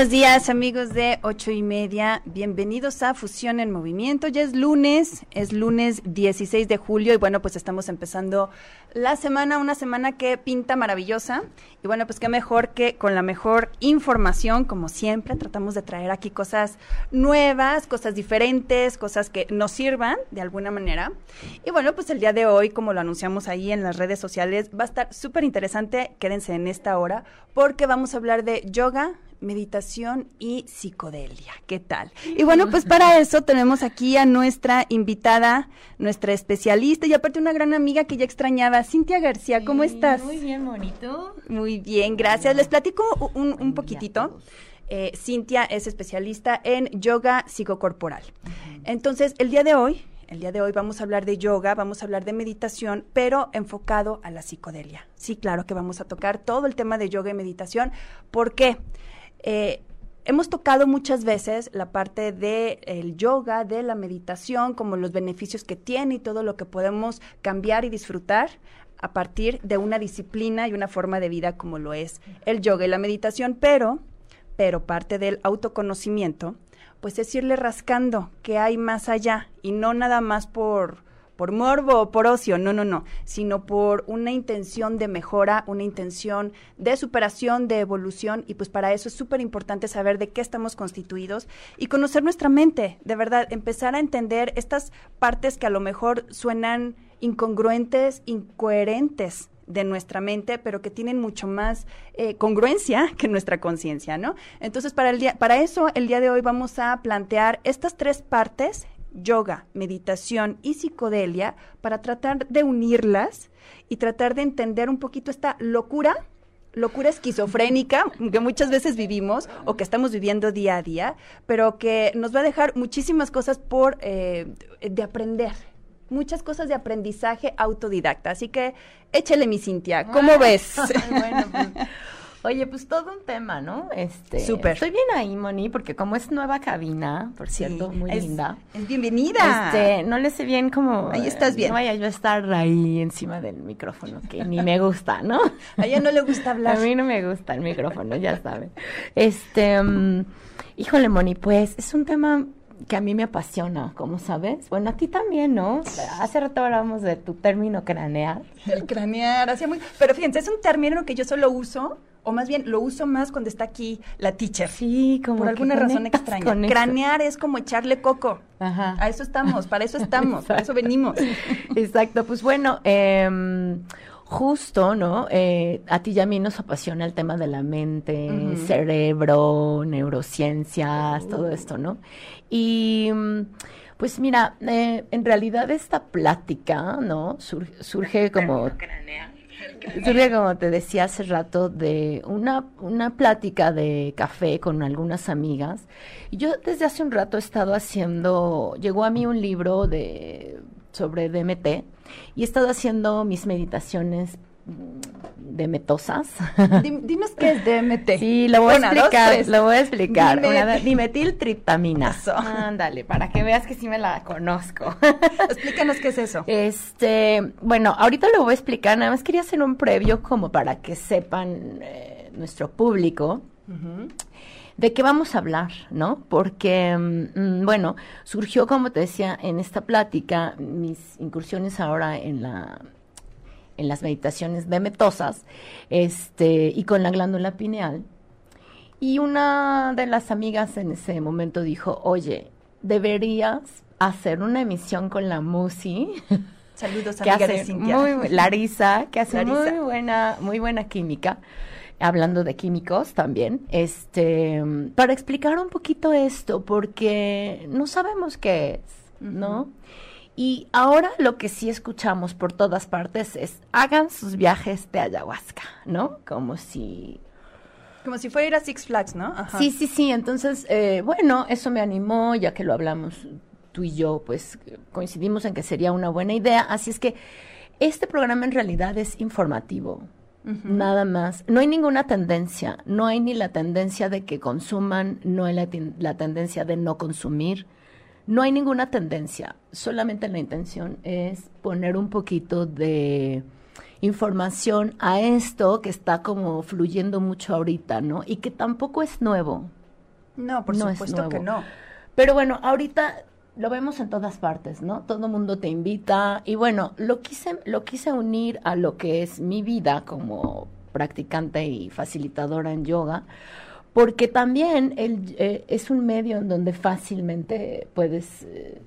Buenos días amigos de ocho y media, bienvenidos a Fusión en Movimiento, ya es lunes, es lunes 16 de julio y bueno pues estamos empezando la semana, una semana que pinta maravillosa. Y bueno pues qué mejor que con la mejor información. Como siempre, tratamos de traer aquí cosas nuevas, cosas diferentes, cosas que nos sirvan de alguna manera. Y bueno pues el día de hoy como lo anunciamos ahí en las redes sociales va a estar súper interesante, quédense en esta hora porque vamos a hablar de yoga, meditación y psicodelia. ¿Qué tal? Y bueno, pues para eso tenemos aquí a nuestra invitada, nuestra especialista y aparte una gran amiga que ya extrañaba, Cintia García. ¿Cómo estás? Muy bien, bonito. Muy bien, gracias. Les platico un, un poquitito. Eh, Cintia es especialista en yoga psicocorporal. Entonces, el día de hoy el día de hoy vamos a hablar de yoga, vamos a hablar de meditación, pero enfocado a la psicodelia. Sí, claro que vamos a tocar todo el tema de yoga y meditación. ¿Por qué? Eh, hemos tocado muchas veces la parte del yoga, de la meditación, como los beneficios que tiene y todo lo que podemos cambiar y disfrutar a partir de una disciplina y una forma de vida como lo es el yoga y la meditación, pero, pero parte del autoconocimiento pues es irle rascando que hay más allá y no nada más por por morbo o por ocio, no, no, no, sino por una intención de mejora, una intención de superación, de evolución, y pues para eso es súper importante saber de qué estamos constituidos y conocer nuestra mente, de verdad, empezar a entender estas partes que a lo mejor suenan incongruentes, incoherentes de nuestra mente, pero que tienen mucho más eh, congruencia que nuestra conciencia, ¿no? Entonces, para, el día, para eso, el día de hoy vamos a plantear estas tres partes, yoga, meditación y psicodelia, para tratar de unirlas y tratar de entender un poquito esta locura locura esquizofrénica que muchas veces vivimos o que estamos viviendo día a día, pero que nos va a dejar muchísimas cosas por eh, de aprender, muchas cosas de aprendizaje autodidacta. Así que échele mi Cintia, ¿cómo ves? bueno, pues, oye, pues todo un tema, ¿no? Este, Súper. Estoy bien ahí, Moni, porque como es nueva cabina, por cierto, muy es, linda. Es bienvenida. Este, no le sé bien cómo. Ahí estás bien. No vaya yo a estar ahí encima del micrófono, que ni me gusta, ¿no? A ella no le gusta hablar. A mí no me gusta el micrófono, ya sabe. Este, um, híjole, Moni, pues es un tema que a mí me apasiona, como sabes. Bueno, a ti también, ¿no? Hace rato hablábamos de tu término cranear. El cranear, hacía muy... Pero fíjense, es un término que yo solo uso, o más bien lo uso más cuando está aquí la teacher. Sí, como Por alguna razón extraña. Cranear es como echarle coco. Ajá. A eso estamos, para eso estamos, para eso venimos. Exacto, pues bueno, eh, justo, ¿no? Eh, a ti y a mí nos apasiona el tema de la mente, uh -huh. cerebro, neurociencias, uh -huh. todo esto, ¿no? Y pues mira, eh, en realidad esta plática, ¿no? Sur surge como... Surge, como te decía hace rato, de una, una plática de café con algunas amigas. Y yo desde hace un rato he estado haciendo, llegó a mí un libro de sobre DMT y he estado haciendo mis meditaciones de metosas. Dinos qué es DMT. Sí, lo voy a explicar, dos, lo voy a explicar. Una, dimetiltriptamina. Eso. Ándale, para que veas que sí me la conozco. Explícanos qué es eso. Este, bueno, ahorita lo voy a explicar, nada más quería hacer un previo como para que sepan eh, nuestro público. Uh -huh de qué vamos a hablar, ¿no? Porque, mmm, bueno, surgió, como te decía, en esta plática, mis incursiones ahora en la en las meditaciones de metosas, este, y con la glándula pineal. Y una de las amigas en ese momento dijo, oye, deberías hacer una emisión con la Musi. Saludos, amiga hace de Cintia. Muy, Larisa, que hace Larisa. muy buena, muy buena química hablando de químicos también, este, para explicar un poquito esto, porque no sabemos qué es, ¿no? Uh -huh. Y ahora lo que sí escuchamos por todas partes es hagan sus viajes de ayahuasca, ¿no? Como si como si fuera ir a Six Flags, ¿no? Sí, sí, sí. Entonces, eh, bueno, eso me animó, ya que lo hablamos tú y yo, pues coincidimos en que sería una buena idea. Así es que este programa en realidad es informativo. Nada más. No hay ninguna tendencia. No hay ni la tendencia de que consuman, no hay la, la tendencia de no consumir. No hay ninguna tendencia. Solamente la intención es poner un poquito de información a esto que está como fluyendo mucho ahorita, ¿no? Y que tampoco es nuevo. No, por supuesto que no. Pero bueno, ahorita lo vemos en todas partes, ¿no? Todo el mundo te invita y bueno, lo quise lo quise unir a lo que es mi vida como practicante y facilitadora en yoga, porque también el, eh, es un medio en donde fácilmente puedes eh,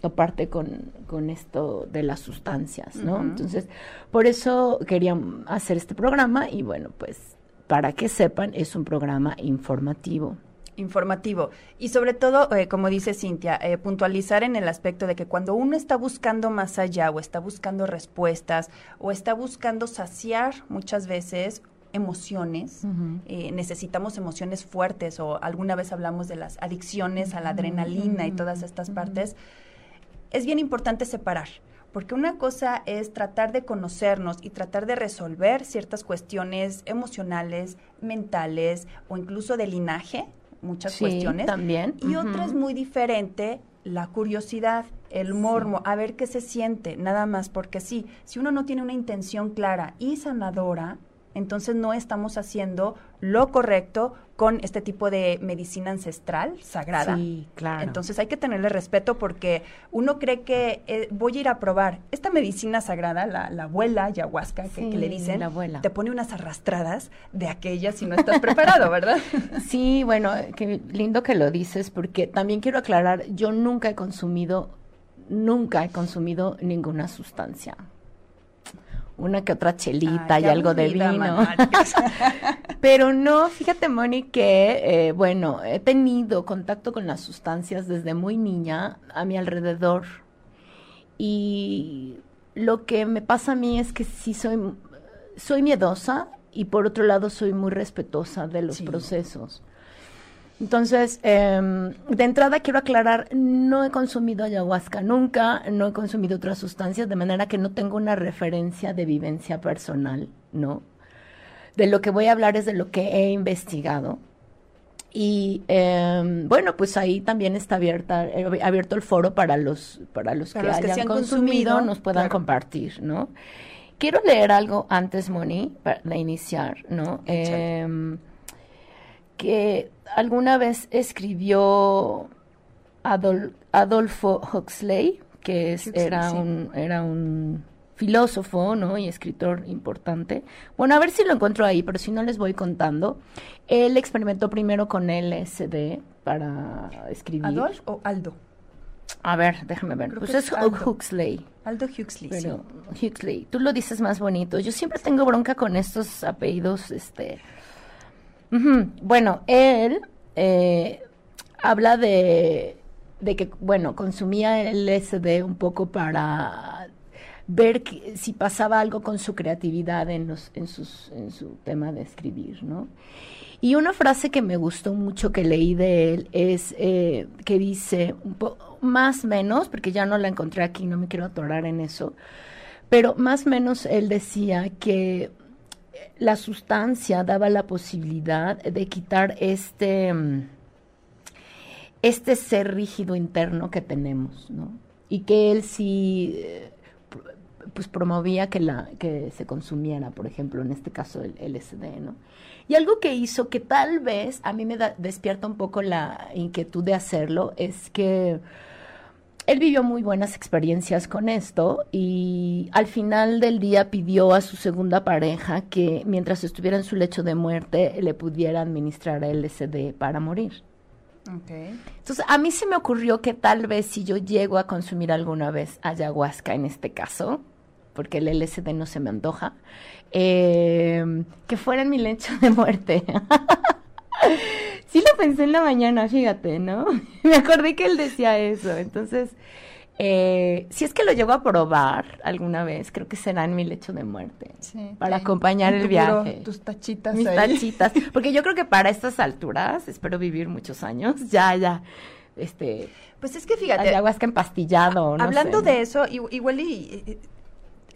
toparte con, con, esto de las sustancias, ¿no? Entonces, por eso quería hacer este programa y bueno, pues para que sepan, es un programa informativo. Informativo. Y sobre todo, eh, como dice Cintia, eh, puntualizar en el aspecto de que cuando uno está buscando más allá o está buscando respuestas o está buscando saciar muchas veces emociones, eh, necesitamos emociones fuertes o alguna vez hablamos de las adicciones a la adrenalina y todas estas partes es bien importante separar, porque una cosa es tratar de conocernos y tratar de resolver ciertas cuestiones emocionales, mentales o incluso de linaje, muchas cuestiones. También. Y otra es muy diferente, la curiosidad, el mormo, a ver qué se siente, nada más, porque sí, si uno no tiene una intención clara y sanadora, entonces no estamos haciendo lo correcto con este tipo de medicina ancestral sagrada. Sí, claro. Entonces hay que tenerle respeto porque uno cree que eh, voy a ir a probar esta medicina sagrada, la, abuela ayahuasca que, le dicen, la abuela. te pone unas arrastradas de aquellas si no estás preparado, ¿verdad? Sí, bueno, qué lindo que lo dices porque también quiero aclarar, yo nunca he consumido, nunca he consumido ninguna sustancia una que otra chelita y algo de vino. Pero no, fíjate, Moni, que, eh, bueno, he tenido contacto con las sustancias desde muy niña a mi alrededor. Y lo que me pasa a mí es que sí soy, soy miedosa y por otro lado soy muy respetuosa de los procesos. Entonces, em, de entrada quiero aclarar, no he consumido ayahuasca nunca, no he consumido otras sustancias, de manera que no tengo una referencia de vivencia personal, ¿no? De lo que voy a hablar es de lo que he investigado. Y em, bueno, pues ahí también está abierta, abierto el foro para los, para los que hayan consumido, nos puedan compartir, ¿no? Quiero leer algo antes, Moni, para iniciar, ¿no? Que alguna vez escribió Adolfo Huxley, que era, un, era un filósofo ¿no? y escritor importante. Bueno, a ver si lo encuentro ahí, pero si no les voy contando. Él experimentó primero con LSD para escribir. ¿Adolf o Aldo? A ver, déjame ver. pues es, Huxley. Aldo Huxley. Pero Huxley, tú lo dices más bonito. Yo siempre tengo bronca con estos apellidos, este bueno, él eh, habla de, que, bueno, consumía el LSD un poco para ver si pasaba algo con su creatividad en, su tema de escribir, ¿no? Y una frase que me gustó mucho que leí de él es eh, que dice, un más menos, porque ya no la encontré aquí, no me quiero atorar en eso, pero más menos él decía que la sustancia daba la posibilidad de quitar este, mm, este ser rígido interno que tenemos, ¿no? Y que él sí eh, pues promovía que la que se consumiera, por ejemplo, en este caso el LSD, ¿no? Y algo que hizo que tal vez a mí me despierta un poco la inquietud de hacerlo es que él vivió muy buenas experiencias con esto y al final del día pidió a su segunda pareja que mientras estuviera en su lecho de muerte le pudiera administrar LSD para morir. Entonces, a mí se me ocurrió que tal vez si yo llego a consumir alguna vez ayahuasca en este caso, porque el LSD no se me antoja, eh, que fuera en mi lecho de muerte. Sí lo pensé en la mañana, fíjate, ¿no? Me acordé que él decía eso. Entonces, Eh, si es que lo llego a probar alguna vez, creo que será en mi lecho de muerte. para acompañar el viaje. tus tachitas. Mis tachitas. Porque yo creo que para estas alturas, espero vivir muchos años, ya, ya. Este, pues es que fíjate. Ayahuasca empastillado. No hablando de eso, igual y,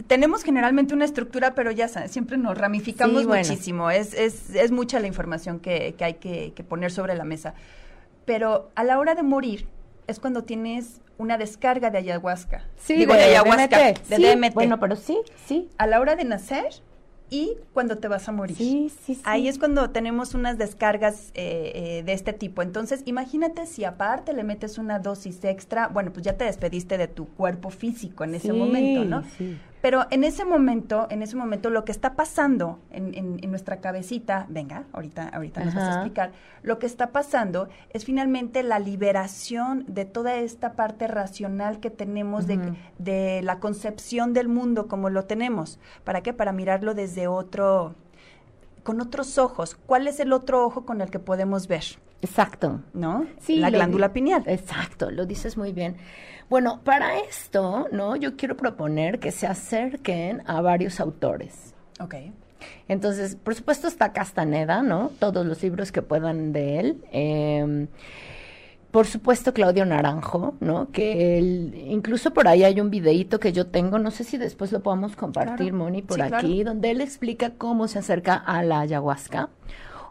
tenemos generalmente una estructura, pero ya sabes, siempre nos ramificamos muchísimo. Es, es, es, mucha la información que, que hay que, que, poner sobre la mesa. Pero a la hora de morir es cuando tienes una descarga de ayahuasca. Sí, de, ayahuasca, de DMT. Bueno, pero sí, sí. A la hora de nacer y cuando te vas a morir. Sí, sí, sí. Ahí es cuando tenemos unas descargas eh, eh, de este tipo. Entonces, imagínate si aparte le metes una dosis extra, bueno, pues ya te despediste de tu cuerpo físico en ese momento, ¿no? Sí. Pero en ese momento, en ese momento, lo que está pasando en, en, nuestra cabecita, venga, ahorita, ahorita nos vas a explicar, lo que está pasando es finalmente la liberación de toda esta parte racional que tenemos de, de la concepción del mundo como lo tenemos. ¿Para qué? Para mirarlo desde otro, con otros ojos. ¿Cuál es el otro ojo con el que podemos ver? Exacto. ¿No? Sí. La glándula pineal. Exacto, lo dices muy bien. Bueno, para esto, ¿no? Yo quiero proponer que se acerquen a varios autores. Ok. Entonces, por supuesto está Castaneda, ¿no? Todos los libros que puedan de él. Em, por supuesto Claudio Naranjo, ¿no? Que él, incluso por ahí hay un videíto que yo tengo, no sé si después lo podamos compartir, Moni, por aquí, donde él explica cómo se acerca a la ayahuasca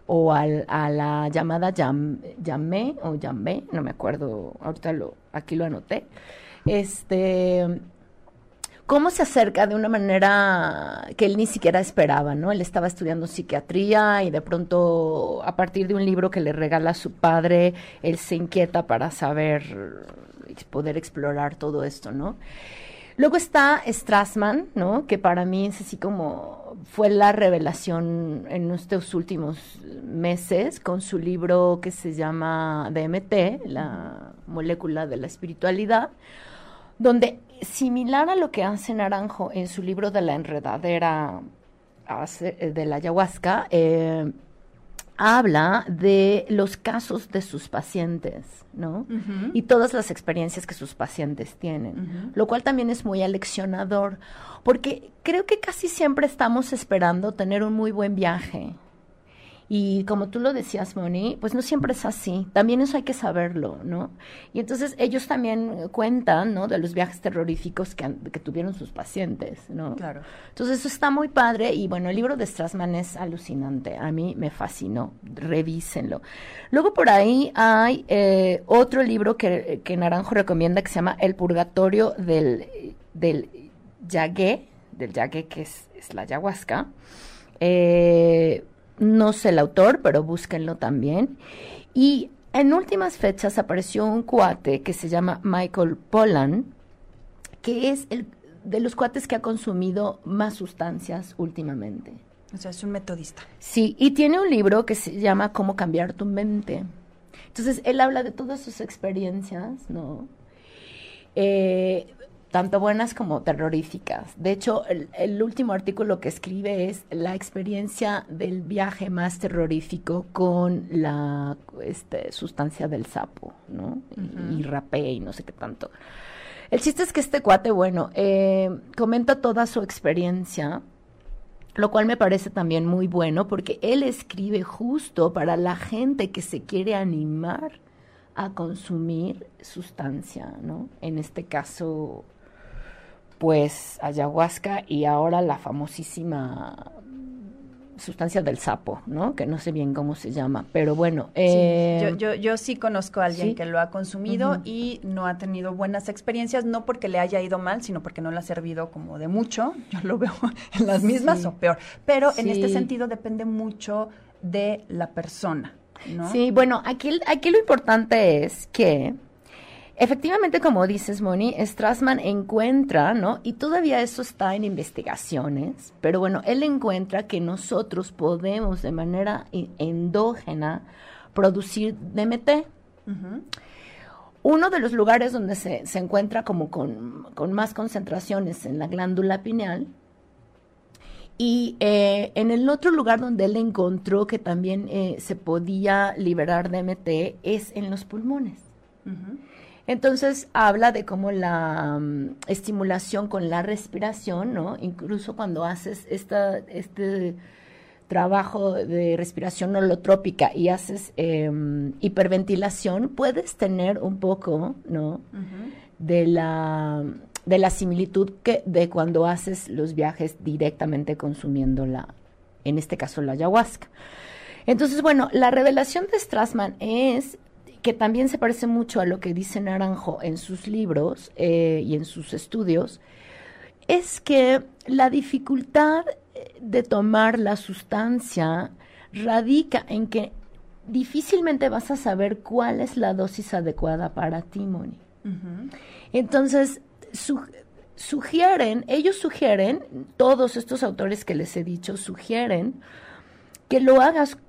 o al, a la llamada llamé o llamé, no me acuerdo, ahorita lo, aquí lo anoté, este, cómo se acerca de una manera que él ni siquiera esperaba, ¿no? Él estaba estudiando psiquiatría y de pronto, a partir de un libro que le regala su padre, él se inquieta para saber, poder explorar todo esto, ¿no? Luego está Strassman, ¿no? Que para mí es así como fue la revelación en estos últimos meses con su libro que se llama DMT, la molécula de la espiritualidad, donde similar a lo que hace Naranjo en su libro de la enredadera de la ayahuasca, eh, habla de los casos de sus pacientes, ¿no? Y todas las experiencias que sus pacientes tienen, lo cual también es muy aleccionador, porque creo que casi siempre estamos esperando tener un muy buen viaje, y como tú lo decías, Moni, pues no siempre es así. También eso hay que saberlo, ¿no? Y entonces ellos también cuentan, ¿no? De los viajes terroríficos que, que tuvieron sus pacientes, ¿no? Claro. Entonces eso está muy padre y bueno, el libro de Strassman es alucinante. A mí me fascinó. Revísenlo. Luego por ahí hay eh, otro libro que, que Naranjo recomienda que se llama El Purgatorio del, del Yagué, del Yagué que es, es la ayahuasca. Eh, no sé el autor, pero búsquenlo también. Y en últimas fechas apareció un cuate que se llama Michael Pollan, que es el de los cuates que ha consumido más sustancias últimamente. O sea, es un metodista. Sí, y tiene un libro que se llama Cómo cambiar tu mente. Entonces, él habla de todas sus experiencias, ¿no? Eh, tanto buenas como terroríficas. De hecho, el, último artículo que escribe es la experiencia del viaje más terrorífico con la este, sustancia del sapo, ¿no? y, rapé y no sé qué tanto. El chiste es que este cuate, bueno, eh, comenta toda su experiencia, lo cual me parece también muy bueno porque él escribe justo para la gente que se quiere animar a consumir sustancia, ¿no? En este caso, pues ayahuasca y ahora la famosísima sustancia del sapo, ¿no? Que no sé bien cómo se llama, pero bueno. Eh, yo, yo, yo, sí conozco a alguien que lo ha consumido y no ha tenido buenas experiencias, no porque le haya ido mal, sino porque no le ha servido como de mucho. Yo lo veo en las mismas o peor. Pero en este sentido depende mucho de la persona, ¿no? Sí, bueno, aquí, aquí lo importante es que Efectivamente, como dices, Moni, Strassman encuentra, ¿no? Y todavía eso está en investigaciones, pero bueno, él encuentra que nosotros podemos de manera endógena producir DMT. Uno de los lugares donde se, se encuentra como con, más concentraciones en la glándula pineal, y eh, en el otro lugar donde él encontró que también eh, se podía liberar DMT es en los pulmones. Entonces habla de cómo la mm, estimulación con la respiración, ¿no? Incluso cuando haces esta, este trabajo de respiración holotrópica y haces em, hiperventilación, puedes tener un poco, ¿no? De la de la similitud que de cuando haces los viajes directamente consumiendo la, en este caso la ayahuasca. Entonces, bueno, la revelación de Strassman es que también se parece mucho a lo que dice Naranjo en sus libros eh, y en sus estudios, es que la dificultad de tomar la sustancia radica en que difícilmente vas a saber cuál es la dosis adecuada para ti, Moni. Entonces, sugieren, ellos sugieren, todos estos autores que les he dicho, sugieren que lo hagas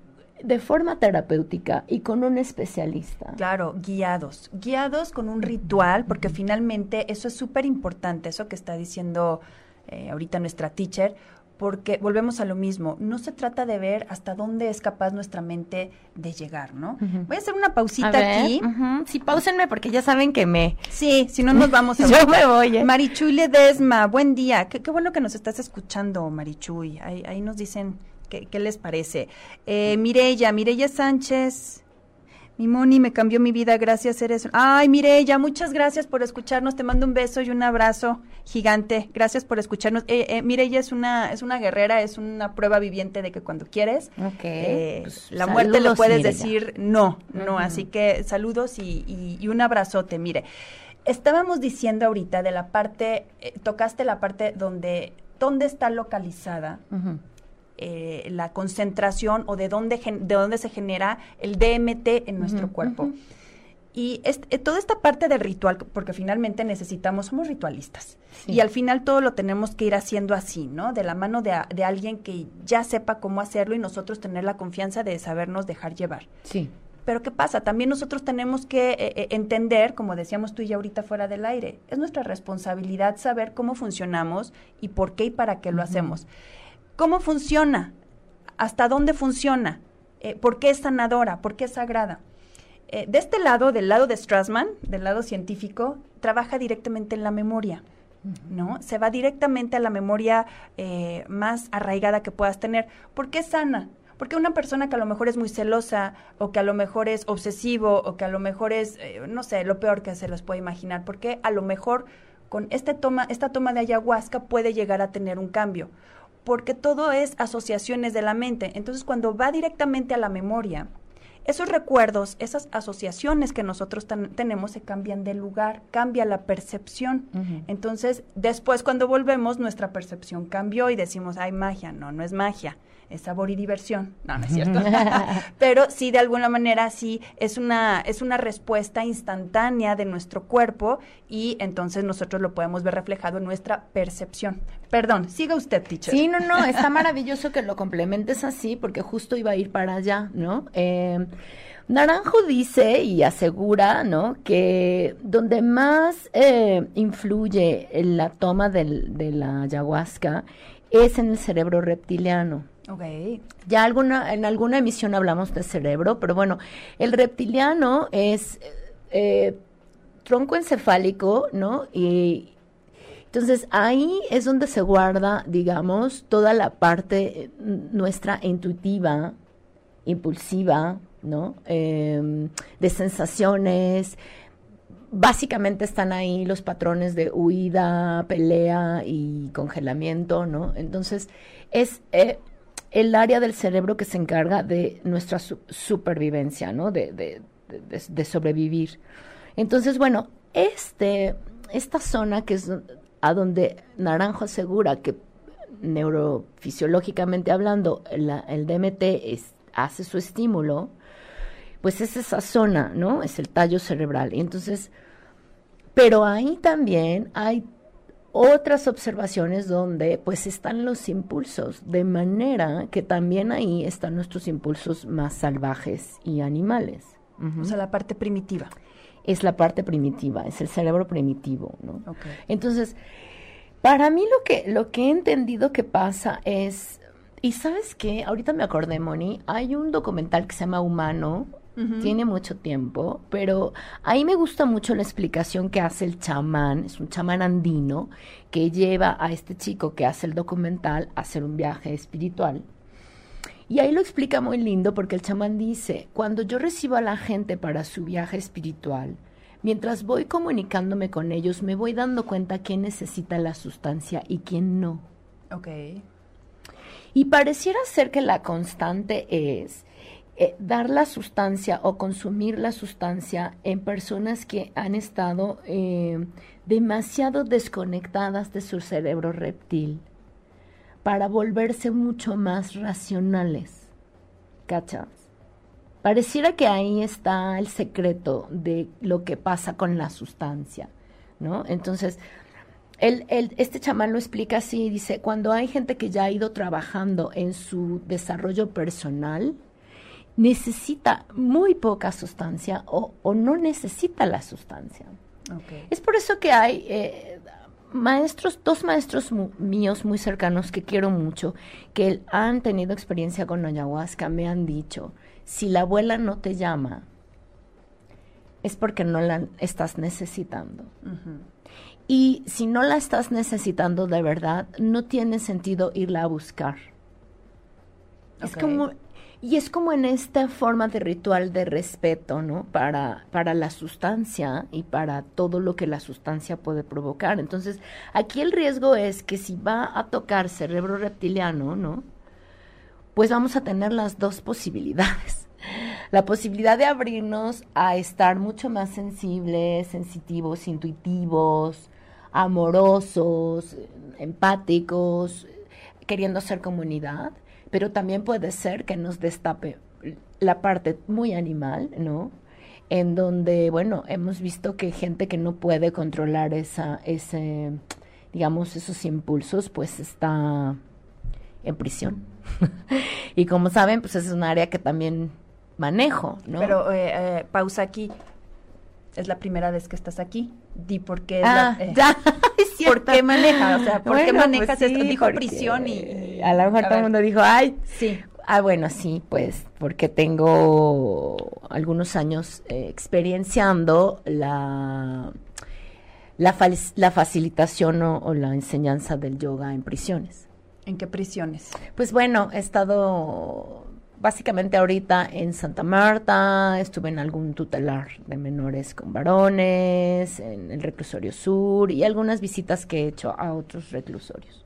de forma terapéutica y con un especialista. Claro, guiados, guiados con un ritual, porque finalmente eso es súper importante, eso que está diciendo eh, ahorita nuestra teacher, porque volvemos a lo mismo, no se trata de ver hasta dónde es capaz nuestra mente de llegar, ¿no? Voy a hacer una pausita aquí. Sí, pausenme porque ya saben que me... Sí, si no nos vamos a... Yo me voy. ¿eh? Marichuy Ledesma, buen día. Qué, bueno que nos estás escuchando, Marichuy. Ahí, ahí nos dicen qué, qué les parece. Eh, Mireya, Mireya Sánchez... Mi Moni me cambió mi vida, gracias, eres. Ay, Mireya, muchas gracias por escucharnos. Te mando un beso y un abrazo gigante. Gracias por escucharnos. Eh, eh, Mireya es una, es una guerrera, es una prueba viviente de que cuando quieres, eh, pues, la muerte le puedes decir no, no. Así que saludos y, y, un abrazote. Mire, estábamos diciendo ahorita de la parte, eh, tocaste la parte donde, ¿dónde está localizada? Eh, la concentración o de dónde, de dónde se genera el DMT en nuestro cuerpo. Y eh, toda esta parte del ritual, porque finalmente necesitamos, somos ritualistas. Y al final todo lo tenemos que ir haciendo así, ¿no? De la mano de, de, alguien que ya sepa cómo hacerlo y nosotros tener la confianza de sabernos dejar llevar. Sí. Pero ¿qué pasa? También nosotros tenemos que eh, entender, como decíamos tú y yo ahorita fuera del aire, es nuestra responsabilidad saber cómo funcionamos y por qué y para qué lo hacemos. ¿Cómo funciona? ¿Hasta dónde funciona? Eh, ¿Por qué es sanadora? ¿Por qué es sagrada? Eh, de este lado, del lado de Strassman, del lado científico, trabaja directamente en la memoria. ¿no? Se va directamente a la memoria eh, más arraigada que puedas tener. ¿Por qué sana? Porque una persona que a lo mejor es muy celosa, o que a lo mejor es obsesivo, o que a lo mejor es, no sé, lo peor que se les puede imaginar, porque a lo mejor con este toma, esta toma de ayahuasca puede llegar a tener un cambio porque todo es asociaciones de la mente. Entonces, cuando va directamente a la memoria, esos recuerdos, esas asociaciones que nosotros tenemos se cambian de lugar, cambia la percepción. Entonces, después cuando volvemos, nuestra percepción cambió y decimos, hay magia. No, no es magia es sabor y diversión. No, no es cierto. Pero sí, de alguna manera, sí, es una, es una respuesta instantánea de nuestro cuerpo y entonces nosotros lo podemos ver reflejado en nuestra percepción. Perdón, siga usted, teacher. Sí, no, no, está maravilloso que lo complementes así porque justo iba a ir para allá, ¿no? Eh, Naranjo dice y asegura, ¿no? Que donde más eh, influye en la toma del, de la ayahuasca es en el cerebro reptiliano. Okay. Ya alguna, en alguna emisión hablamos de cerebro, pero bueno, el reptiliano es eh, tronco encefálico, ¿no? Y entonces ahí es donde se guarda, digamos, toda la parte eh, nuestra intuitiva, impulsiva, ¿no? Em, de sensaciones. Básicamente están ahí los patrones de huida, pelea y congelamiento, ¿no? Entonces es eh, el área del cerebro que se encarga de nuestra supervivencia, ¿no? De, de, sobrevivir. Entonces, bueno, este, esta zona que es a donde Naranjo asegura que neurofisiológicamente hablando el DMT hace su estímulo, pues es esa zona, ¿no? Es el tallo cerebral. Y entonces, pero ahí también hay otras observaciones donde pues están los impulsos, de manera que también ahí están nuestros impulsos más salvajes y animales. O sea, la parte primitiva. Es la parte primitiva, es el cerebro primitivo, ¿no? Entonces, para mí lo que, lo que he entendido que pasa es, y sabes qué, ahorita me acordé, Moni, hay un documental que se llama Humano, tiene mucho tiempo, pero ahí me gusta mucho la explicación que hace el chamán, es un chamán andino que lleva a este chico que hace el documental a hacer un viaje espiritual. Y ahí lo explica muy lindo porque el chamán dice, cuando yo recibo a la gente para su viaje espiritual, mientras voy comunicándome con ellos, me voy dando cuenta quién necesita la sustancia y quién no. Ok. Y pareciera ser que la constante es eh, dar la sustancia o consumir la sustancia en personas que han estado eh, demasiado desconectadas de su cerebro reptil para volverse mucho más racionales. ¿Cachas? Pareciera que ahí está el secreto de lo que pasa con la sustancia, ¿no? Entonces, el, este chamán lo explica así, dice, cuando hay gente que ya ha ido trabajando en su desarrollo personal, necesita muy poca sustancia o, no necesita la sustancia. Es por eso que hay eh, maestros, dos maestros míos muy cercanos que quiero mucho, que han tenido experiencia con ayahuasca, me han dicho, si la abuela no te llama, es porque no la estás necesitando. Y si no la estás necesitando de verdad, no tiene sentido irla a buscar. Es como y es como en esta forma de ritual de respeto, ¿no? Para, para la sustancia y para todo lo que la sustancia puede provocar. Entonces, aquí el riesgo es que si va a tocar cerebro reptiliano, ¿no? Pues vamos a tener las dos posibilidades. La posibilidad de abrirnos a estar mucho más sensibles, sensitivos, intuitivos, amorosos, empáticos, queriendo ser comunidad pero también puede ser que nos destape la parte muy animal, ¿no? En donde, bueno, hemos visto que gente que no puede controlar esa, ese, digamos, esos impulsos, pues está en prisión. y como saben, pues es un área que también manejo, ¿no? Pero eh, eh, pausa aquí. Es la primera vez que estás aquí. Di por qué. Ah, eh, ya. ¿Por qué manejas? O sea, ¿por qué pues manejas esto? Dijo prisión y... A lo mejor todo el mundo dijo, ay, sí. Ah, bueno, sí, pues porque tengo algunos años eh, experienciando la, la, la facilitación o, la enseñanza del yoga en prisiones. ¿En qué prisiones? Pues bueno, he estado básicamente ahorita en Santa Marta, estuve en algún tutelar de menores con varones, en el reclusorio sur y algunas visitas que he hecho a otros reclusorios.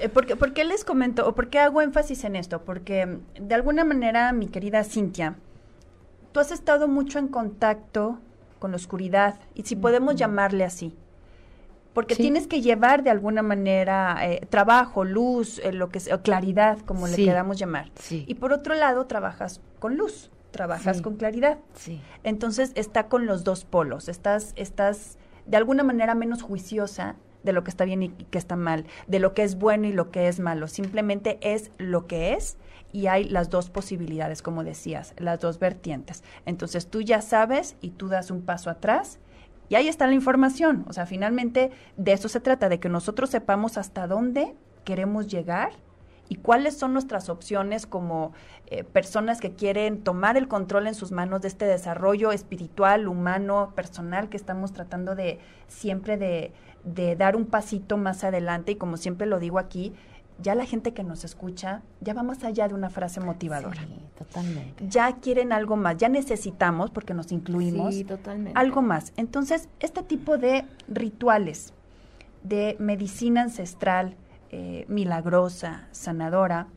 Eh, ¿Por qué, ¿Por qué, les comento o por qué hago énfasis en esto? Porque mm, de alguna manera, mi querida Cintia, tú has estado mucho en contacto con la oscuridad, y si podemos llamarle así porque tienes que llevar de alguna manera eh, trabajo, luz, eh, lo que claridad, como le queramos llamar. Y por otro lado, trabajas con luz, trabajas con claridad. Entonces está con los dos polos. Estás, estás de alguna manera menos juiciosa de lo que está bien y que está mal, de lo que es bueno y lo que es malo. Simplemente es lo que es y hay las dos posibilidades, como decías, las dos vertientes. Entonces tú ya sabes y tú das un paso atrás y ahí está la información. O sea, finalmente de eso se trata, de que nosotros sepamos hasta dónde queremos llegar y cuáles son nuestras opciones como eh, personas que quieren tomar el control en sus manos de este desarrollo espiritual, humano, personal que estamos tratando de siempre de, de dar un pasito más adelante y como siempre lo digo aquí, ya la gente que nos escucha ya va más allá de una frase motivadora. Sí, totalmente. Ya quieren algo más, ya necesitamos, porque nos incluimos, sí, totalmente. algo más. Entonces, este tipo de rituales de medicina ancestral, eh, milagrosa, sanadora,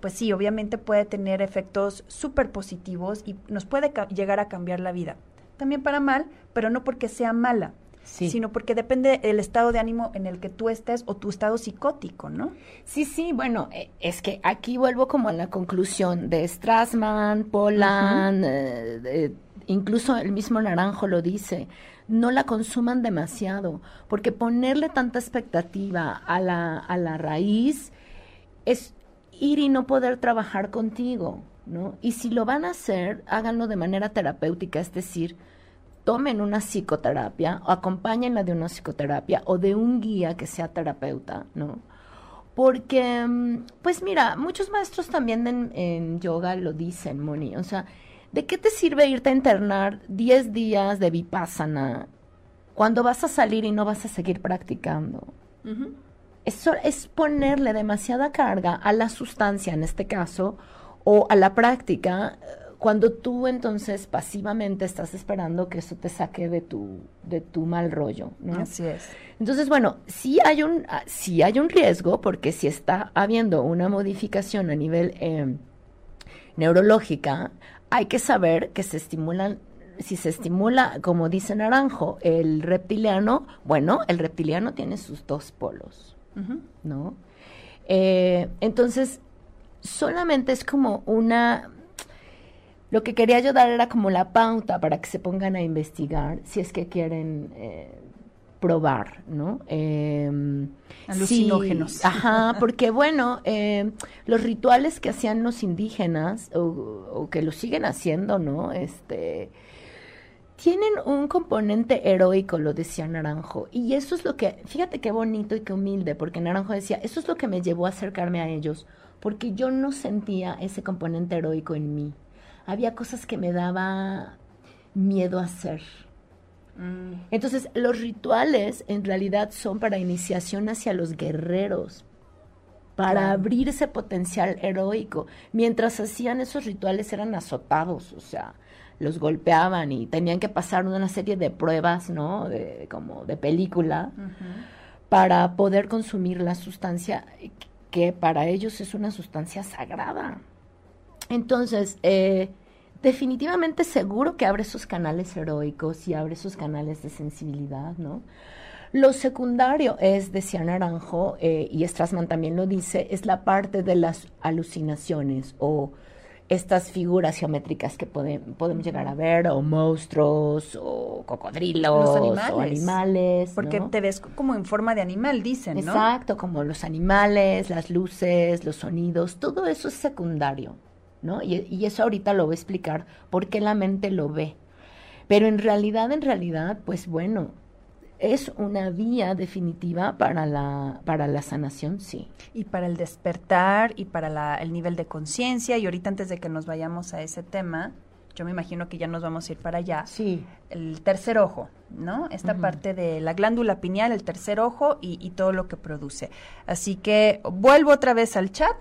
pues sí, obviamente puede tener efectos súper positivos y nos puede llegar a cambiar la vida. También para mal, pero no porque sea mala, sino porque depende del estado de ánimo en el que tú estés o tu estado psicótico, ¿no? Sí, sí, bueno, eh, es que aquí vuelvo como a la conclusión de Strassman, Polan, eh, incluso el mismo Naranjo lo dice, no la consuman demasiado, porque ponerle tanta expectativa a la, a la raíz es ir y no poder trabajar contigo, ¿no? Y si lo van a hacer, háganlo de manera terapéutica, es decir, tomen una psicoterapia o acompáñenla de una psicoterapia o de un guía que sea terapeuta, ¿no? Porque, mm, pues mira, muchos maestros también en, yoga lo dicen, Moni, o sea, ¿De qué te sirve irte a internar 10 días de vipassana cuando vas a salir y no vas a seguir practicando? Eso es ponerle demasiada carga a la sustancia, en este caso, o a la práctica, cuando tú entonces pasivamente estás esperando que eso te saque de tu, de tu mal rollo, ¿no? Así es. Entonces, bueno, sí hay un, ah, sí hay un riesgo, porque si está habiendo una modificación a nivel eh, neurológica, hay que saber que se estimulan si se estimula, como dice Naranjo, el reptiliano, bueno, el reptiliano tiene sus dos polos, ¿no? Eh, entonces, solamente es como una lo que quería yo dar era como la pauta para que se pongan a investigar si es que quieren eh, probar, ¿no? Eh, Alucinógenos. ajá, porque bueno, eh, los rituales que hacían los indígenas o, o, que lo siguen haciendo, ¿no? Este tienen un componente heroico, lo decía Naranjo, y eso es lo que, fíjate qué bonito y qué humilde, porque Naranjo decía, eso es lo que me llevó a acercarme a ellos, porque yo no sentía ese componente heroico en mí había cosas que me daba miedo hacer. Mm. Entonces, los rituales en realidad son para iniciación hacia los guerreros, para abrir ese potencial heroico. Mientras hacían esos rituales eran azotados, o sea, los golpeaban y tenían que pasar una serie de pruebas, ¿no? De, como de película, para poder consumir la sustancia que para ellos es una sustancia sagrada. Entonces, eh, definitivamente seguro que abre esos canales heroicos y abre esos canales de sensibilidad, ¿no? Lo secundario es, decía Naranjo, eh, y Strassman también lo dice, es la parte de las alucinaciones o estas figuras geométricas que podemos llegar a ver, o monstruos, o cocodrilos, o animales. Porque te ves como en forma de animal, dicen, ¿no? Exacto, como los animales, las luces, los sonidos, todo eso es secundario. ¿No? Y, eso ahorita lo voy a explicar por qué la mente lo ve. Pero en realidad, en realidad, pues bueno, es una vía definitiva para la, para la sanación, sí. Y para el despertar y para el nivel de conciencia. Y ahorita antes de que nos vayamos a ese tema, yo me imagino que ya nos vamos a ir para allá. Sí. El tercer ojo, ¿no? Esta parte de la glándula pineal, el tercer ojo y, todo lo que produce. Así que vuelvo otra vez al chat.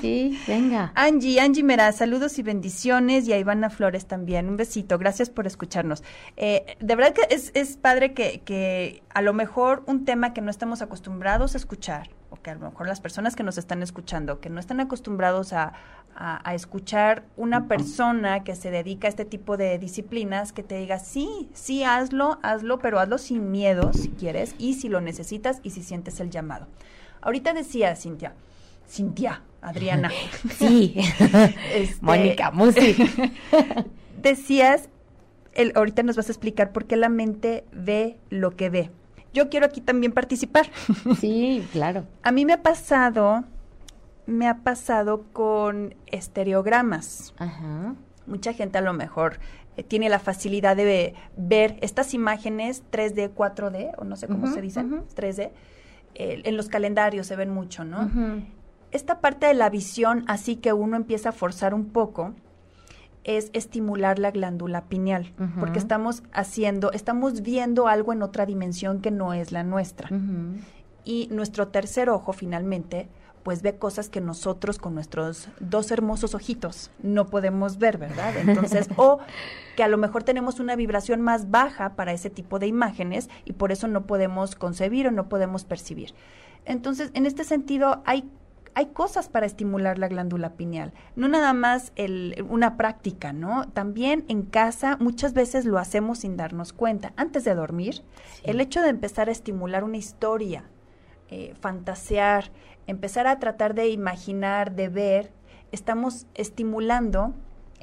Sí, venga. Angie, Angie Mera, saludos y bendiciones. Y a Ivana Flores también. Un besito. Gracias por escucharnos. Eh, de verdad que es, es padre que, que a lo mejor un tema que no estamos acostumbrados a escuchar, o que a lo mejor las personas que nos están escuchando, que no están acostumbrados a, a, escuchar una persona que se dedica a este tipo de disciplinas, que te diga, sí, sí, hazlo, hazlo, pero hazlo sin miedo si quieres y si lo necesitas y si sientes el llamado. Ahorita decía Cintia, Cintia, Adriana. Sí, este, Mónica, Musi. decías, el, ahorita nos vas a explicar por qué la mente ve lo que ve yo quiero aquí también participar. Sí, claro. A mí me ha pasado, me ha pasado con estereogramas. Ajá. Mucha gente a lo mejor eh, tiene la facilidad de ver estas imágenes 3D, 4D, o no sé cómo se dicen, 3D. Eh, en los calendarios se ven mucho, ¿no? Esta parte de la visión, así que uno empieza a forzar un poco, es estimular la glándula pineal, porque estamos haciendo, estamos viendo algo en otra dimensión que no es la nuestra. Y nuestro tercer ojo finalmente pues ve cosas que nosotros con nuestros dos hermosos ojitos no podemos ver, ¿verdad? Entonces, o que a lo mejor tenemos una vibración más baja para ese tipo de imágenes y por eso no podemos concebir o no podemos percibir. Entonces, en este sentido, hay hay cosas para estimular la glándula pineal, no nada más el, una práctica, ¿no? También en casa muchas veces lo hacemos sin darnos cuenta. Antes de dormir, el hecho de empezar a estimular una historia, eh, fantasear, empezar a tratar de imaginar, de ver, estamos estimulando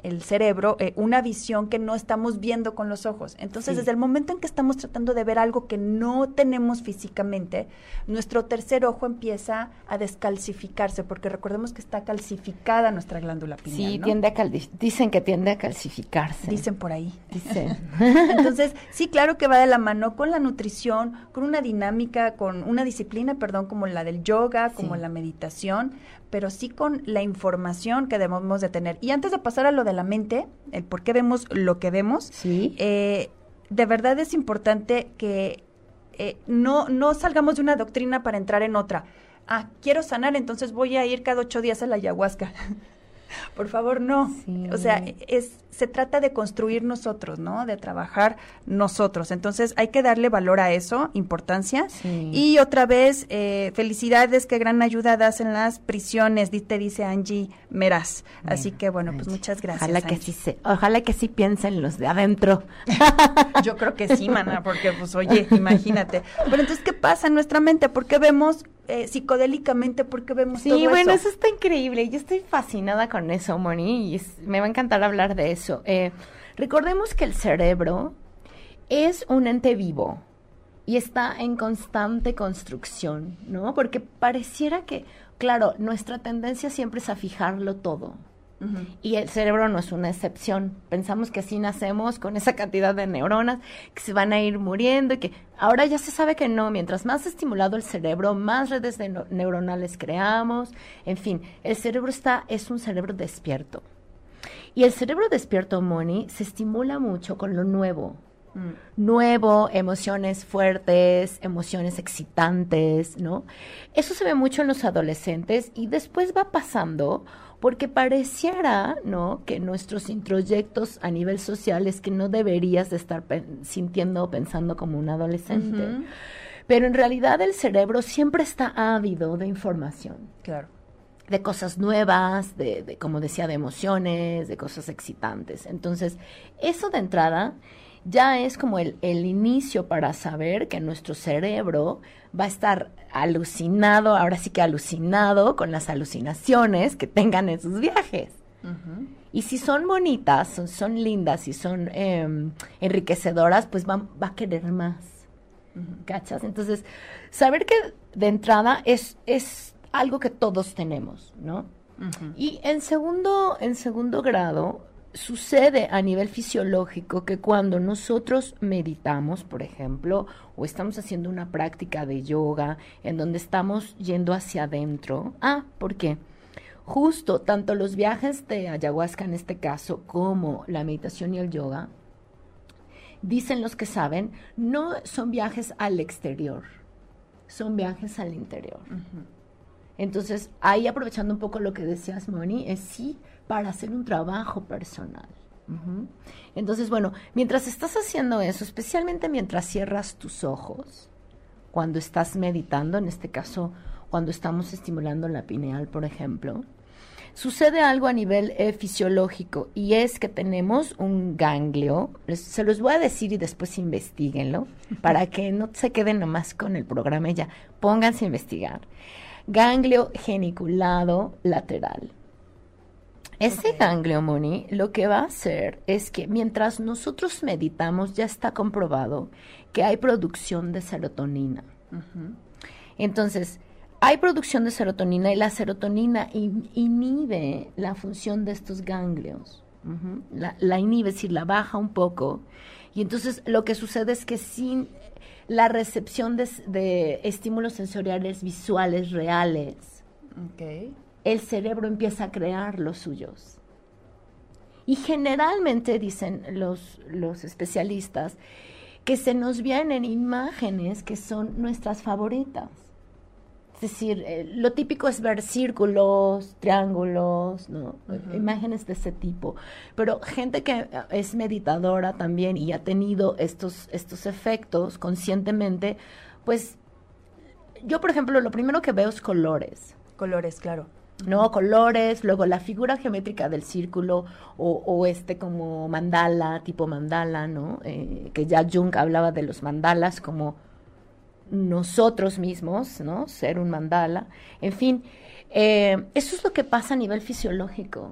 el cerebro eh, una visión que no estamos viendo con los ojos. Entonces, desde el momento en que estamos tratando de ver algo que no tenemos físicamente, nuestro tercer ojo empieza a descalcificarse, porque recordemos que está calcificada nuestra glándula pineal. Sí, tiende a dicen que tiende a calcificarse. Dicen por ahí. Dicen. Entonces, sí, claro que va de la mano con la nutrición, con una dinámica, con una disciplina, perdón, como la del yoga, como la meditación, pero sí con la información que debemos de tener. Y antes de pasar a lo de la mente, el por qué vemos lo que vemos, Sí. eh, de verdad es importante que eh, no, no salgamos de una doctrina para entrar en otra. Ah, quiero sanar, entonces voy a ir cada ocho días a la ayahuasca. Por favor, no. Sí. O sea, es, se trata de construir nosotros, ¿no? De trabajar nosotros. Entonces hay que darle valor a eso, importancia. Sí. Y otra vez, eh, felicidades, qué gran ayuda das en las prisiones, te dice Angie Meraz. Así que bueno, pues muchas gracias. Ojalá que sí se, ojalá que sí piensen los de adentro. Yo creo que sí, mana, porque pues oye, imagínate. Pero entonces, ¿qué pasa en nuestra mente? ¿Por qué vemos eh, psicodélicamente? ¿Por qué vemos Sí, todo bueno, eso? eso está increíble. Yo estoy fascinada con eso, Moni, y es- me va a encantar hablar de eso. Eh, recordemos que el cerebro es un ente vivo y está en constante construcción, ¿no? Porque pareciera que, claro, nuestra tendencia siempre es a fijarlo todo. Y el cerebro no es una excepción. Pensamos que así nacemos con esa cantidad de neuronas que se van a ir muriendo y que ahora ya se sabe que no. Mientras más estimulado el cerebro, más redes de no- neuronales creamos. En fin, el cerebro está, es un cerebro despierto. Y el cerebro despierto, Moni, se estimula mucho con lo nuevo. Mm. Nuevo, emociones fuertes, emociones excitantes, ¿no? Eso se ve mucho en los adolescentes y después va pasando porque pareciera, ¿no? Que nuestros introyectos a nivel social es que no deberías de estar sintiendo o pensando como un adolescente. Pero en realidad el cerebro siempre está ávido de información Claro. De cosas nuevas, de, de, como decía, de emociones, de cosas excitantes. Entonces, eso de entrada ya es como el, el inicio para saber que nuestro cerebro va a estar alucinado, ahora sí que alucinado con las alucinaciones que tengan en sus viajes. Y si son bonitas, son, son lindas y son em, enriquecedoras, pues va, va a querer más. ¿Cachas? Entonces, saber que de entrada es, es algo que todos tenemos, ¿no? Y en segundo, en segundo grado, sucede a nivel fisiológico que cuando nosotros meditamos, por ejemplo, o estamos haciendo una práctica de yoga en donde estamos yendo hacia adentro, ah, ¿por qué? Justo tanto los viajes de ayahuasca en este caso como la meditación y el yoga, dicen los que saben, no son viajes al exterior, son viajes al interior. Entonces, ahí aprovechando un poco lo que decías, Moni, es sí para hacer un trabajo personal. Entonces, bueno, mientras estás haciendo eso, especialmente mientras cierras tus ojos, cuando estás meditando, en este caso, cuando estamos estimulando la pineal, por ejemplo, sucede algo a nivel eh, fisiológico y es que tenemos un ganglio, se los voy a decir y después investiguenlo, para que no se queden nomás con el programa ya, pónganse a investigar. Ganglio geniculado lateral. Ese ganglio, Moni, lo que va a hacer es que mientras nosotros meditamos, ya está comprobado que hay producción de serotonina. Entonces, hay producción de serotonina y la serotonina in- inhibe la función de estos ganglios. La, la inhibe, es decir, la baja un poco. Y entonces lo que sucede es que sin la recepción de, estímulos sensoriales visuales reales, el cerebro empieza a crear los suyos. Y generalmente dicen los, los especialistas que se nos vienen imágenes que son nuestras favoritas. Es decir, eh, lo típico es ver círculos, triángulos, ¿no? Imágenes de ese tipo. Pero gente que eh, es meditadora también y ha tenido estos, estos efectos conscientemente, pues yo, por ejemplo, lo primero que veo es colores. Colores, claro. ¿no? Colores, luego la figura geométrica del círculo o, o este como mandala, tipo mandala, ¿no? Eh, que ya Jung hablaba de los mandalas como nosotros mismos, ¿no? Ser un mandala. En fin, eh, eso es lo que pasa a nivel fisiológico.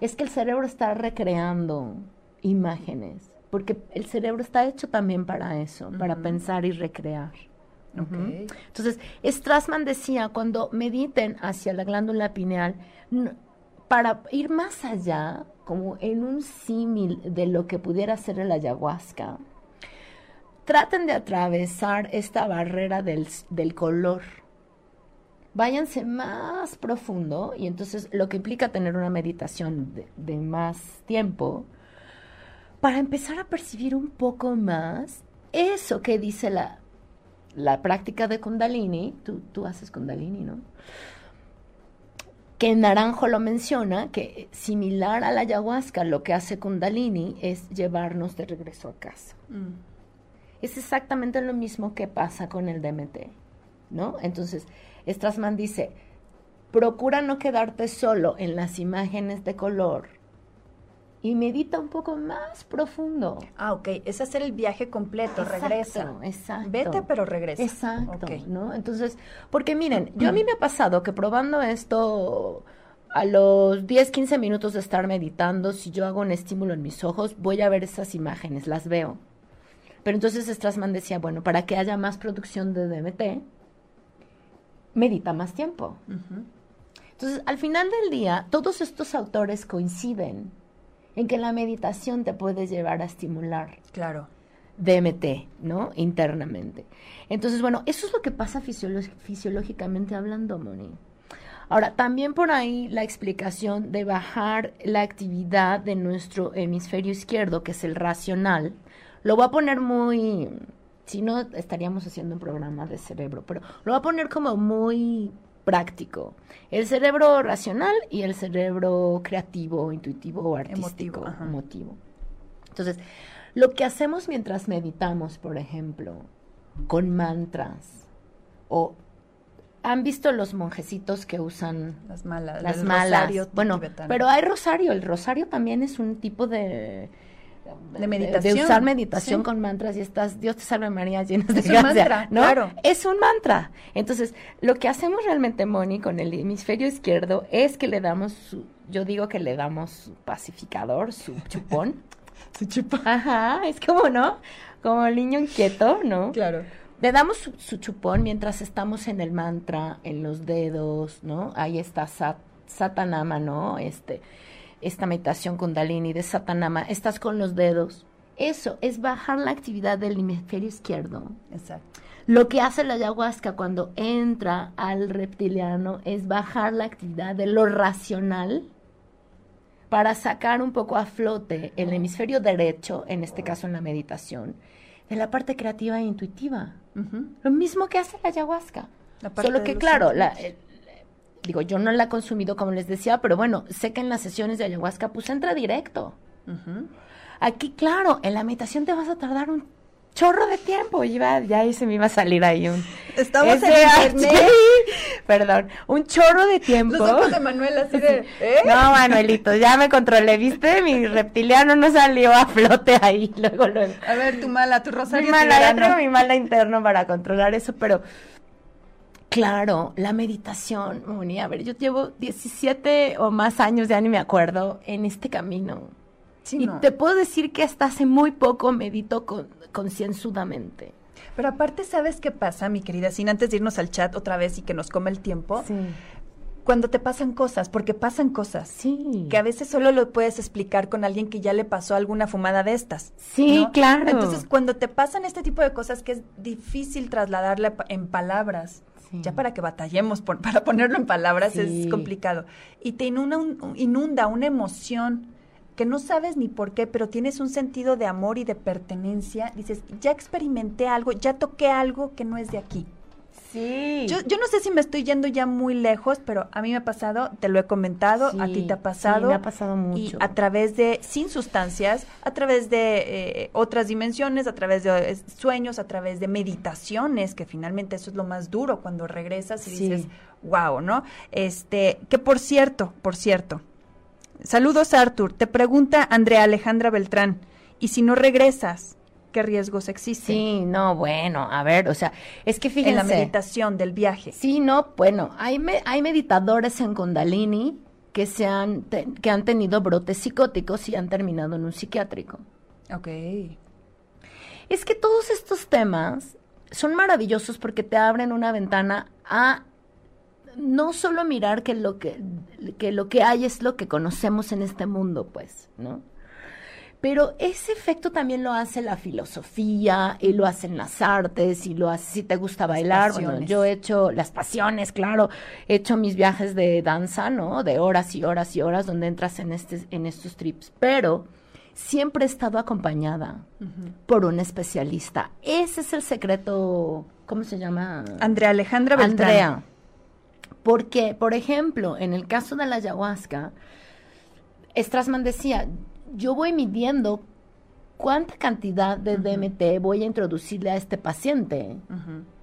Es que el cerebro está recreando imágenes, porque el cerebro está hecho también para eso, para pensar y recrear. Entonces, Strassman decía, cuando mediten hacia la glándula pineal, para ir más allá, como en un símil de lo que pudiera ser el ayahuasca, traten de atravesar esta barrera del, del color. váyanse más profundo y entonces lo que implica tener una meditación de, más tiempo para empezar a percibir un poco más eso que dice la, la práctica de Kundalini, tú, tú haces Kundalini, ¿no? Que Naranjo lo menciona, que similar a la ayahuasca, lo que hace Kundalini es llevarnos de regreso a casa. Mm. Es exactamente lo mismo que pasa con el DMT, ¿no? Entonces, Strassman dice, procura no quedarte solo en las imágenes de color y medita un poco más profundo. Ah, ok, es hacer el viaje completo, exacto, regresa. Exacto. Vete, pero regresa. Exacto, ¿no? Entonces, porque miren, yo a mí me ha pasado que probando esto a los 10, 15 minutos de estar meditando, si yo hago un estímulo en mis ojos, voy a ver esas imágenes, las veo. Pero entonces Strassman decía, bueno, para que haya más producción de DMT, medita más tiempo. Entonces, al final del día, todos estos autores coinciden en que la meditación te puede llevar a estimular. Claro. DMT, ¿no? Internamente. Entonces, bueno, eso es lo que pasa fisiológicamente hablando, Moni. Ahora, también por ahí la explicación de bajar la actividad de nuestro hemisferio izquierdo, que es el racional, lo voy a poner muy si no estaríamos haciendo un programa de cerebro, pero lo voy a poner como muy práctico. El cerebro racional y el cerebro creativo, intuitivo o artístico, emotivo. Entonces, lo que hacemos mientras meditamos, por ejemplo, con mantras o ¿Han visto los monjecitos que usan las malas? Las malas. Bueno, pero hay rosario. El rosario también es un tipo de de meditación. De usar meditación con mantras y estás, Dios te salve María, llenas de es un mantra, ¿no? Claro. Es un mantra. Entonces, lo que hacemos realmente, Moni, con el hemisferio izquierdo es que le damos, su, yo digo que le damos su pacificador, su chupón. su chupón. Ajá, es como, ¿no? Como el niño inquieto, ¿no? Claro. Le damos su, chupón mientras estamos en el mantra, en los dedos, ¿no? Ahí está Sat, Satanama, ¿no? Este esta meditación kundalini de Satanama, estás con los dedos. Eso es bajar la actividad del hemisferio izquierdo. Exacto. Lo que hace la ayahuasca cuando entra al reptiliano es bajar la actividad de lo racional para sacar un poco a flote el hemisferio derecho, en este caso en la meditación, de la parte creativa e intuitiva. Lo mismo que hace la ayahuasca. Solo que, claro, la, digo, yo no la he consumido como les decía, pero bueno, sé que en las sesiones de ayahuasca pues entra directo. Aquí, claro, en la meditación te vas a tardar un chorro de tiempo. Iba, ya ahí se me iba a salir ahí un... Estamos en internet. perdón, un chorro de tiempo. Los ojos de Manuel así de... ¿eh? No, Manuelito, ya me controlé, ¿viste? Mi reptiliano no salió a flote ahí, luego, luego. A ver, tu mala, tu rosario Mi mala, ya tengo mi mala interno para controlar eso, pero Claro, la meditación, Moni. A ver, yo llevo 17 o más años, ya ni me acuerdo, en este camino. y te puedo decir que hasta hace muy poco medito con, concienzudamente. Pero aparte, ¿sabes qué pasa, mi querida? Sin antes de irnos al chat otra vez y que nos come el tiempo. Sí. Cuando te pasan cosas, porque pasan cosas. Sí. Que a veces solo lo puedes explicar con alguien que ya le pasó alguna fumada de estas. Sí, claro. Entonces, cuando te pasan este tipo de cosas que es difícil trasladarle en palabras, ya para que batallemos para ponerlo en palabras es complicado. Y te inunda, inunda una emoción que no sabes ni por qué, pero tienes un sentido de amor y de pertenencia. Dices, ya experimenté algo, ya toqué algo que no es de aquí. Sí. Yo, yo no sé si me estoy yendo ya muy lejos, pero a mí me ha pasado, te lo he comentado, a ti te ha pasado. Sí, me ha pasado mucho. Y a través de, sin sustancias, a través de eh, otras dimensiones, a través de eh, sueños, a través de meditaciones, que finalmente eso es lo más duro cuando regresas y dices, wow, ¿no? Este, que por cierto, por cierto, saludos Arthur, te pregunta Andrea Alejandra Beltrán, ¿y si no regresas? Qué riesgos existen. Sí, no, bueno, a ver, o sea, es que fíjense. En la meditación del viaje. Sí, no, bueno, hay, hay meditadores en Kundalini que, se han, que han tenido brotes psicóticos y han terminado en un psiquiátrico. Ok. Es que todos estos temas son maravillosos porque te abren una ventana a no solo mirar que lo que, que lo que hay es lo que conocemos en este mundo, pues, ¿no? Pero ese efecto también lo hace la filosofía y lo hacen las artes y lo hace si te gusta bailar. Bueno, yo he hecho las pasiones, claro, he hecho mis viajes de danza, ¿no? De horas y horas y horas donde entras en, este, en estos trips. Pero siempre he estado acompañada por un especialista. Ese es el secreto, ¿cómo se llama? Andrea Alejandra Beltrán. Andrea. Porque, por ejemplo, en el caso de la ayahuasca, Strassman decía, yo voy midiendo cuánta cantidad de DMT voy a introducirle a este paciente.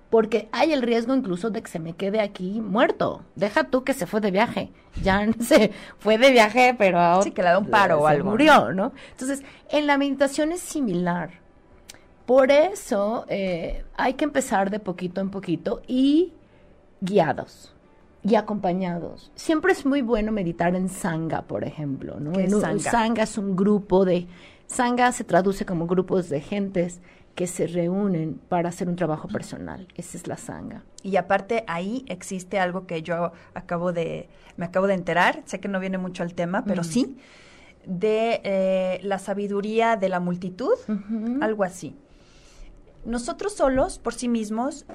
Porque hay el riesgo incluso de que se me quede aquí muerto. Deja tú que se fue de viaje. Ya se fue de viaje, pero ahora. Sí, que le da un paro o algo. Murió, ¿no? Entonces, en la meditación es similar. Por eso eh, hay que empezar de poquito en poquito y guiados y acompañados. Siempre es muy bueno meditar en sangha, por ejemplo, ¿no? En sangha? es un grupo de sangha se traduce como grupos de gentes que se reúnen para hacer un trabajo personal. Esa es la sangha. Y aparte ahí existe algo que yo acabo de me acabo de enterar, sé que no viene mucho al tema, pero sí de eh, la sabiduría de la multitud, algo así. Nosotros solos, por sí mismos,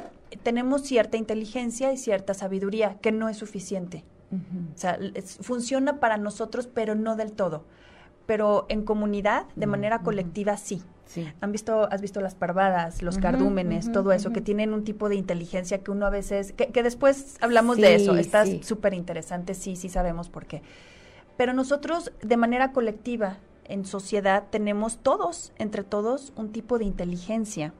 tenemos cierta inteligencia y cierta sabiduría que no es suficiente. O sea, funciona para nosotros, pero no del todo. Pero en comunidad, de manera colectiva, sí. sí. Han visto, has visto las parvadas, los cardúmenes, todo eso, que tienen un tipo de inteligencia que uno a veces, que, después hablamos de eso, está súper interesante, sí, sí sabemos por qué. Pero nosotros, de manera colectiva, en sociedad, tenemos todos, entre todos, un tipo de inteligencia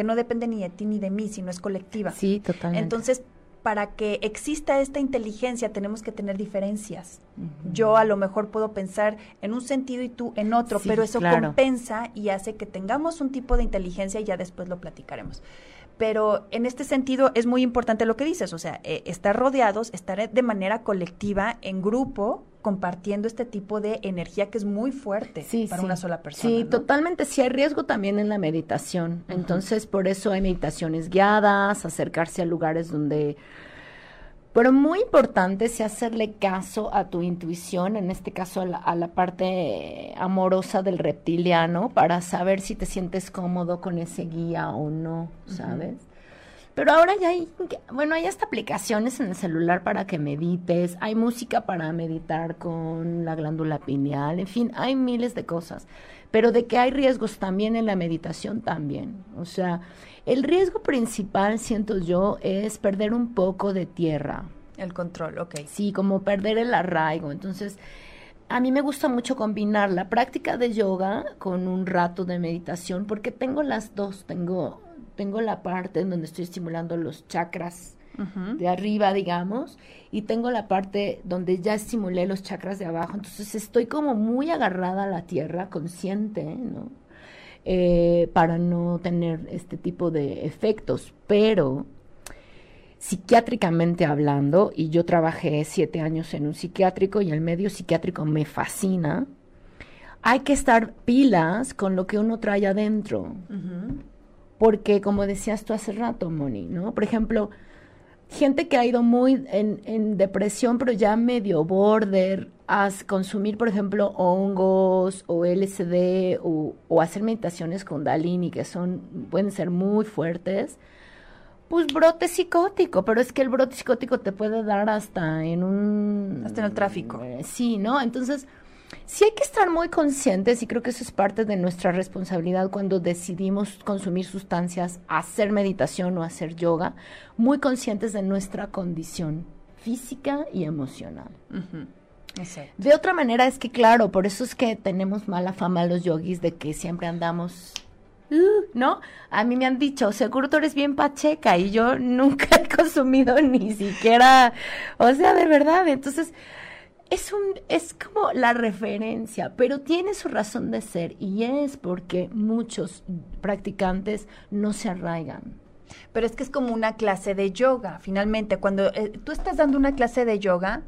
que no depende ni de ti ni de mí, sino es colectiva. Sí, totalmente. Entonces, para que exista esta inteligencia tenemos que tener diferencias. Yo a lo mejor puedo pensar en un sentido y tú en otro, pero eso compensa y hace que tengamos un tipo de inteligencia y ya después lo platicaremos. Pero en este sentido es muy importante lo que dices, o sea, eh, estar rodeados, estar de manera colectiva, en grupo, compartiendo este tipo de energía que es muy fuerte para una sola persona. Sí, totalmente. Sí hay riesgo también en la meditación. Entonces, por eso hay meditaciones guiadas, acercarse a lugares donde... Pero muy importante es hacerle caso a tu intuición, en este caso a la, parte amorosa del reptiliano, para saber si te sientes cómodo con ese guía o no, ¿sabes? Pero ahora ya hay, bueno, hay hasta aplicaciones en el celular para que medites, hay música para meditar con la glándula pineal, en fin, hay miles de cosas. Pero de que hay riesgos también en la meditación, también. O sea, el riesgo principal, siento yo, es perder un poco de tierra. El control, ok. Sí, como perder el arraigo. Entonces, a mí me gusta mucho combinar la práctica de yoga con un rato de meditación, porque tengo las dos, tengo tengo la parte en donde estoy estimulando los chakras de arriba, digamos, y tengo la parte donde ya estimulé los chakras de abajo. Entonces estoy como muy agarrada a la tierra, consciente, ¿no? Eh, para no tener este tipo de efectos, pero psiquiátricamente hablando, y yo trabajé siete años en un psiquiátrico y el medio psiquiátrico me fascina, hay que estar pilas con lo que uno trae adentro porque como decías tú hace rato, Moni, ¿no? Por ejemplo, gente que ha ido muy en, depresión, pero ya medio border, a consumir, por ejemplo, hongos o LSD o, hacer meditaciones con Dalini, que son, pueden ser muy fuertes, pues brote psicótico, pero es que el brote psicótico te puede dar hasta en un... Hasta en el tráfico. Eh, sí, ¿no? Entonces sí hay que estar muy conscientes y creo que eso es parte de nuestra responsabilidad cuando decidimos consumir sustancias, hacer meditación o hacer yoga, muy conscientes de nuestra condición física y emocional. De otra manera es que, claro, por eso es que tenemos mala fama los yogis de que siempre andamos uh, ¿no? A mí me han dicho, seguro tú eres bien pacheca y yo nunca he consumido ni siquiera, o sea, de verdad, entonces es un es como la referencia, pero tiene su razón de ser y es porque muchos practicantes no se arraigan. Pero es que es como una clase de yoga, finalmente cuando eh, tú estás dando una clase de yoga,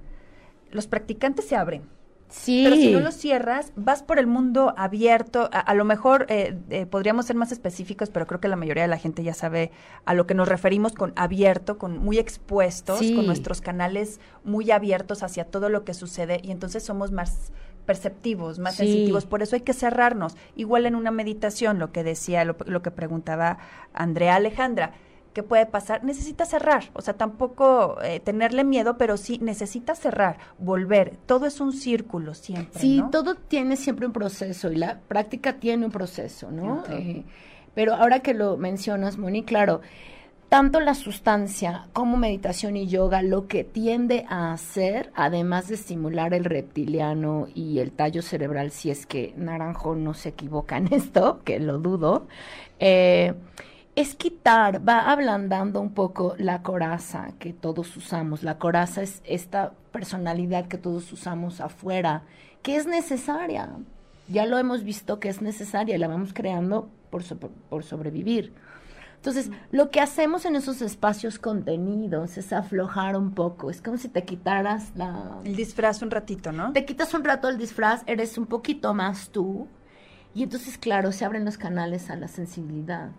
los practicantes se abren Sí. Pero si no lo cierras, vas por el mundo abierto. A, lo mejor eh, eh, podríamos ser más específicos, pero creo que la mayoría de la gente ya sabe a lo que nos referimos con abierto, con muy expuestos, con nuestros canales muy abiertos hacia todo lo que sucede y entonces somos más perceptivos, más sensitivos, por eso hay que cerrarnos. Igual en una meditación, lo que decía, lo, que preguntaba Andrea Alejandra, ¿qué puede pasar? Necesita cerrar, o sea, tampoco eh, tenerle miedo, pero sí necesita cerrar, volver. Todo es un círculo siempre. Sí, todo tiene siempre un proceso y la práctica tiene un proceso, ¿no? Eh, pero ahora que lo mencionas, Moni, claro, tanto la sustancia como meditación y yoga lo que tiende a hacer, además de estimular el reptiliano y el tallo cerebral, si es que Naranjo no se equivoca en esto, que lo dudo, eh, es quitar, va ablandando un poco la coraza que todos usamos. La coraza es esta personalidad que todos usamos afuera, que es necesaria. Ya lo hemos visto que es necesaria y la vamos creando por, por sobrevivir. Entonces, lo que hacemos en esos espacios contenidos es aflojar un poco. Es como si te quitaras la... El disfraz un ratito, ¿no? Te quitas un rato el disfraz, eres un poquito más tú. Y entonces, claro, se abren los canales a la sensibilidad.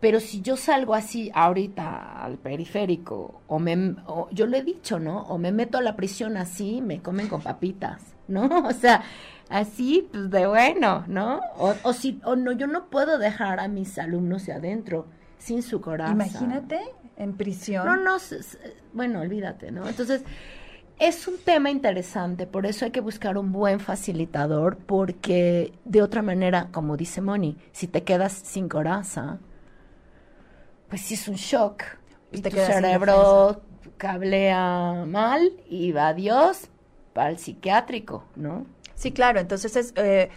Pero si yo salgo así ahorita al periférico, o me, yo lo he dicho, ¿no? O me meto a la prisión así, me comen con papitas, ¿no? O sea, así, pues de bueno, ¿no? O, o, si, o no, yo no puedo dejar a mis alumnos de adentro sin su corazón. Imagínate en prisión. No, no, bueno, olvídate, ¿no? Entonces, es un tema interesante, por eso hay que buscar un buen facilitador, porque de otra manera, como dice Moni, si te quedas sin coraza, pues sí es un shock. Y tu cerebro cablea mal y va Dios para el psiquiátrico, ¿no? Sí, claro, entonces es, eh,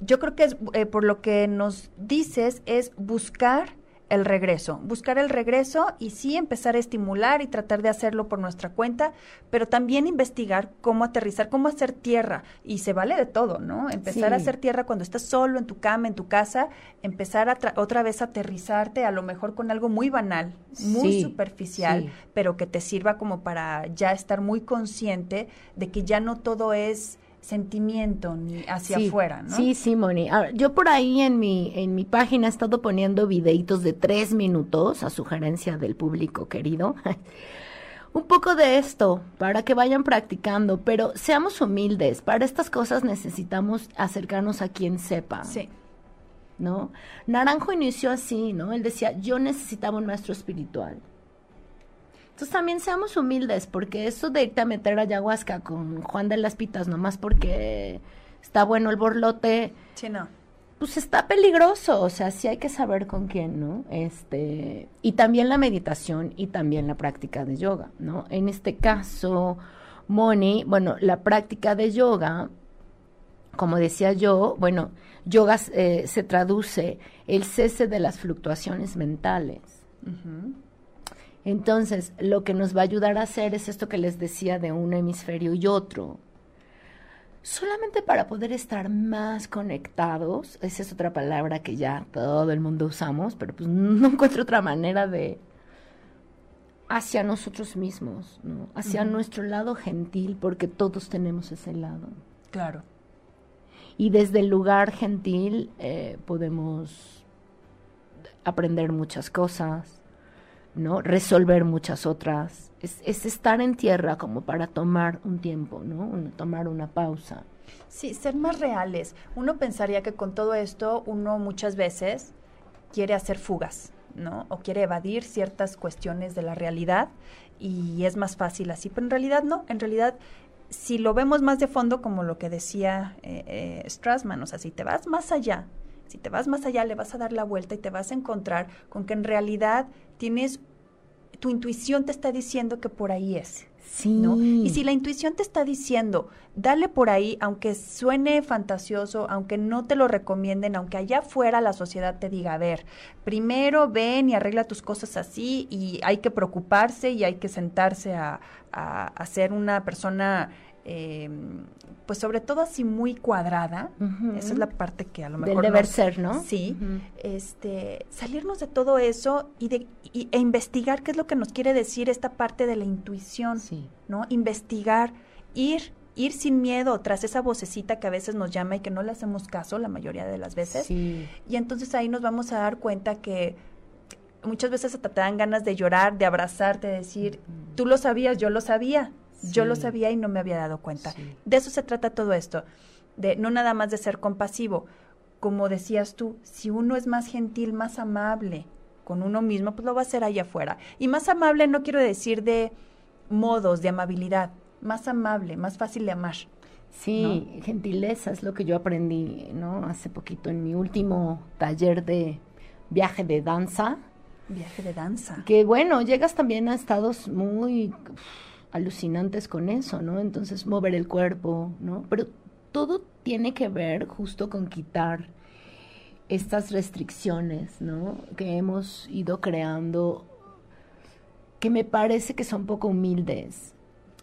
yo creo que es, eh, por lo que nos dices es buscar el regreso, buscar el regreso y sí empezar a estimular y tratar de hacerlo por nuestra cuenta, pero también investigar cómo aterrizar, cómo hacer tierra y se vale de todo, ¿no? Empezar a hacer tierra cuando estás solo en tu cama, en tu casa, empezar a otra vez a aterrizarte a lo mejor con algo muy banal, muy superficial, pero que te sirva como para ya estar muy consciente de que ya no todo es sentimiento ni hacia afuera, ¿no? Sí, sí, Moni. yo por ahí en mi, en mi página he estado poniendo videitos de tres minutos a sugerencia del público querido. Un poco de esto para que vayan practicando, pero seamos humildes. Para estas cosas necesitamos acercarnos a quien sepa. Sí. ¿No? Naranjo inició así, ¿no? Él decía, yo necesitaba un maestro espiritual. Entonces también seamos humildes, porque eso de irte a meter a ayahuasca con Juan de las Pitas, nomás porque está bueno el borlote. Sí, no. Pues está peligroso, o sea, sí hay que saber con quién, ¿no? Este, y también la meditación y también la práctica de yoga, ¿no? En este caso, Moni, bueno, la práctica de yoga, como decía yo, bueno, yoga eh, se traduce el cese de las fluctuaciones mentales. Entonces, lo que nos va a ayudar a hacer es esto que les decía de un hemisferio y otro. Solamente para poder estar más conectados, esa es otra palabra que ya todo el mundo usamos, pero pues no encuentro otra manera de hacia nosotros mismos, ¿no? hacia nuestro lado gentil, porque todos tenemos ese lado. Claro. Y desde el lugar gentil eh, podemos aprender muchas cosas, ¿no? Resolver muchas otras. Es, es, estar en tierra como para tomar un tiempo, ¿no? tomar una pausa. Sí, ser más reales. Uno pensaría que con todo esto uno muchas veces quiere hacer fugas, ¿no? O quiere evadir ciertas cuestiones de la realidad y es más fácil así, pero en realidad no, en realidad si lo vemos más de fondo, como lo que decía eh, eh, Strassman, o sea, si te vas más allá, si te vas más allá, le vas a dar la vuelta y te vas a encontrar con que en realidad tienes, tu intuición te está diciendo que por ahí es. Sí. ¿no? Y si la intuición te está diciendo, dale por ahí, aunque suene fantasioso, aunque no te lo recomienden, aunque allá afuera la sociedad te diga, a ver, primero ven y arregla tus cosas así y hay que preocuparse y hay que sentarse a, a, a ser una persona eh, pues sobre todo así muy cuadrada, esa es la parte que a lo mejor... Del deber ser, ¿no? Sí, este, salirnos de todo eso y, de, e investigar qué es lo que nos quiere decir esta parte de la intuición, sí. ¿no? Investigar, ir, ir sin miedo tras esa vocecita que a veces nos llama y que no le hacemos caso la mayoría de las veces. Sí. Y entonces ahí nos vamos a dar cuenta que muchas veces te dan ganas de llorar, de abrazarte, de decir, tú lo sabías, yo lo sabía, Yo lo sabía y no me había dado cuenta. De eso se trata todo esto, de no nada más de ser compasivo. Como decías tú, si uno es más gentil, más amable con uno mismo, pues lo va a hacer allá afuera. Y más amable no quiero decir de modos, de amabilidad, más amable, más fácil de amar. Sí, gentileza es lo que yo aprendí, ¿no? Hace poquito en mi último taller de viaje de danza. Viaje de danza. Que bueno, llegas también a estados muy alucinantes con eso, ¿no? Entonces, mover el cuerpo, ¿no? Pero todo tiene que ver justo con quitar estas restricciones, ¿no? Que hemos ido creando, que me parece que son poco humildes.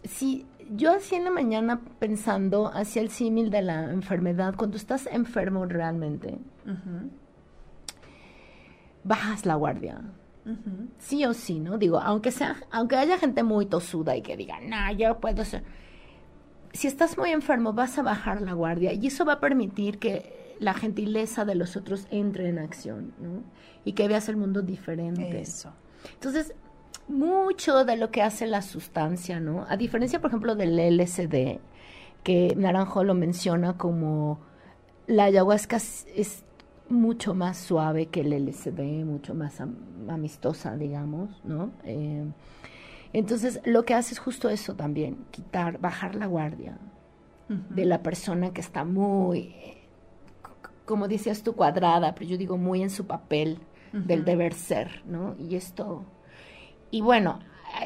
Sí, yo así en la mañana pensando hacia el símil de la enfermedad, cuando estás enfermo realmente, bajas la guardia. Sí o sí, ¿no? Digo, aunque sea, aunque haya gente muy tosuda y que diga, no, yo puedo ser. Si estás muy enfermo, vas a bajar la guardia y eso va a permitir que la gentileza de los otros entre en acción, ¿no? Y que veas el mundo diferente. Eso. Entonces, mucho de lo que hace la sustancia, ¿no? A diferencia, por ejemplo, del LSD, que Naranjo lo menciona como la ayahuasca es mucho más suave que el LSD, mucho más amistosa, digamos, ¿no? Eh, entonces, lo que hace es justo eso también, quitar, bajar la guardia de la persona que está muy, como decías tú, cuadrada, pero yo digo muy en su papel del deber ser, ¿no? Y esto y bueno,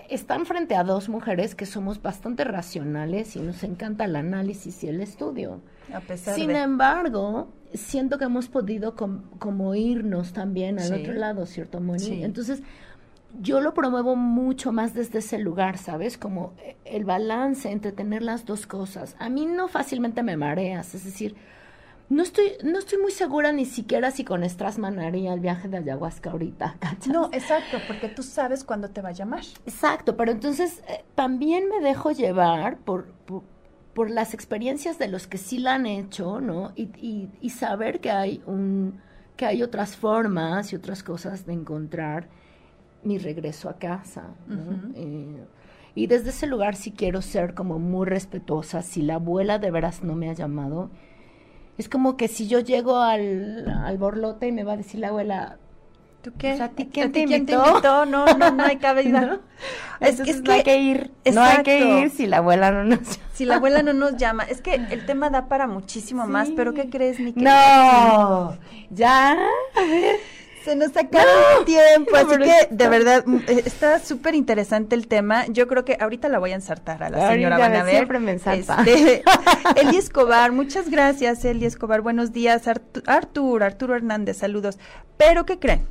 están frente a dos mujeres que somos bastante racionales y nos encanta el análisis y el estudio. A pesar Sin embargo, siento que hemos podido como irnos también al otro lado, ¿cierto, Moni? Entonces, yo lo promuevo mucho más desde ese lugar, ¿sabes? Como el balance entre tener las dos cosas. A mí no fácilmente me mareas, es decir, no estoy, no estoy muy segura ni siquiera si con Strassman haría el viaje de ayahuasca ahorita. No, exacto, porque tú sabes cuándo te va a llamar. Exacto, pero entonces eh, también me dejo llevar por, por, las experiencias de los que sí la han hecho, ¿no? Y, y, saber que hay un que hay otras formas y otras cosas de encontrar mi regreso a casa. ¿no? Eh, y desde ese lugar sí quiero ser como muy respetuosa. Si la abuela de veras no me ha llamado, es como que si yo llego al, al borlote y me va a decir la abuela, ¿Tú qué? O sea, ¿a ti quién, te, invitó? No, no, no hay cabida. ¿No? Es, es, que, no hay que ir. No hay que ir si la abuela no nos llama. Si la abuela no nos llama. Es que el tema da para muchísimo más, pero ¿qué crees, mi No, ya. A ver. Se nos acaba el tiempo, así que de verdad eh, está súper interesante el tema. Yo creo que ahorita la voy a ensartar a la señora Van a ver. Siempre me ensarta. Este, Eli Escobar, muchas gracias, Eli Escobar. Buenos días, Artur, Arturo Hernández, saludos. Pero, ¿qué creen?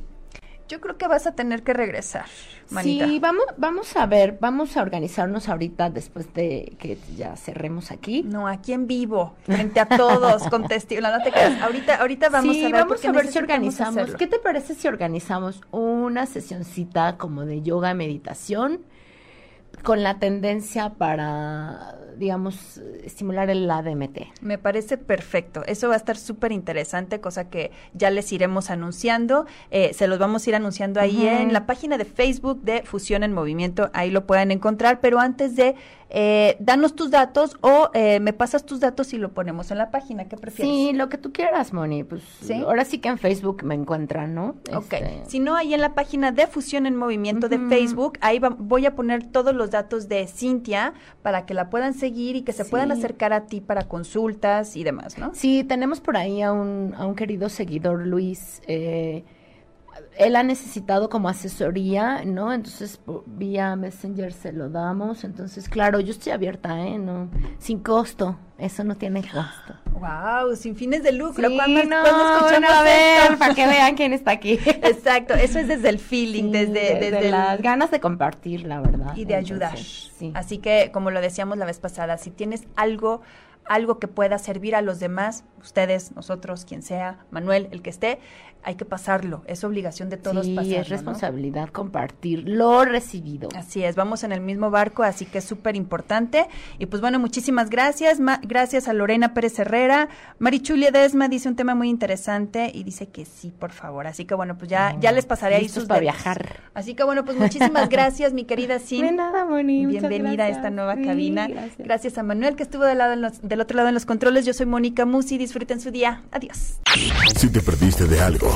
Yo creo que vas a tener que regresar, manita. Sí, vamos, vamos a ver, vamos a organizarnos ahorita después de que ya cerremos aquí. No, aquí en vivo, frente a todos, con testigos. No te creas. Ahorita, ahorita vamos a ver. vamos a ver si organizamos. ¿Qué te parece si organizamos una sesioncita como de yoga, meditación? con la tendencia para, digamos, estimular el ADMT. Me parece perfecto. Eso va a estar súper interesante, cosa que ya les iremos anunciando. Eh, se los vamos a ir anunciando ahí en la página de Facebook de Fusión en Movimiento. Ahí lo pueden encontrar. Pero antes de eh, danos tus datos o eh, me pasas tus datos y lo ponemos en la página. ¿Qué prefieres? Sí, lo que tú quieras, Moni. Pues ahora sí que en Facebook me encuentran, ¿no? Ok. Este, si no, ahí en la página de Fusión en Movimiento de Facebook, ahí voy a poner todos los datos de Cintia para que la puedan seguir y que se puedan acercar a ti para consultas y demás, ¿no? Sí, tenemos por ahí a un, a un querido seguidor, Luis. Eh, él ha necesitado como asesoría, ¿no? Entonces, vía Messenger se lo damos. Entonces, claro, yo estoy abierta, ¿eh? No, sin costo. Eso no tiene costo. Wow, sin fines de lucro. Sí, ¿Cuándo, no, escuchamos a ver, para que vean quién está aquí. Exacto, eso es desde el feeling, desde, desde, las ganas de compartir, la verdad. Y de ayudar. Sí. Así que, como lo decíamos la vez pasada, si tienes algo algo que pueda servir a los demás, ustedes, nosotros, quien sea, Manuel, el que esté, hay que pasarlo. Es obligación de todos sí, pasarlo. es responsabilidad compartir lo recibido. Así es, vamos en el mismo barco, así que es súper importante. Y pues bueno, muchísimas gracias. gracias a Lorena Pérez Herrera. Marichulia Desma dice un tema muy interesante y dice que sí, por favor. Así que bueno, pues ya, ya les pasaré ahí sus para viajar. Así que bueno, pues muchísimas gracias, mi querida Sin. De nada, Moni. Bienvenida a esta nueva cabina. Gracias. a Manuel que estuvo del, lado del otro lado en los controles. Yo soy Mónica Musi. Disfruten su día. Adiós. Si te perdiste de algo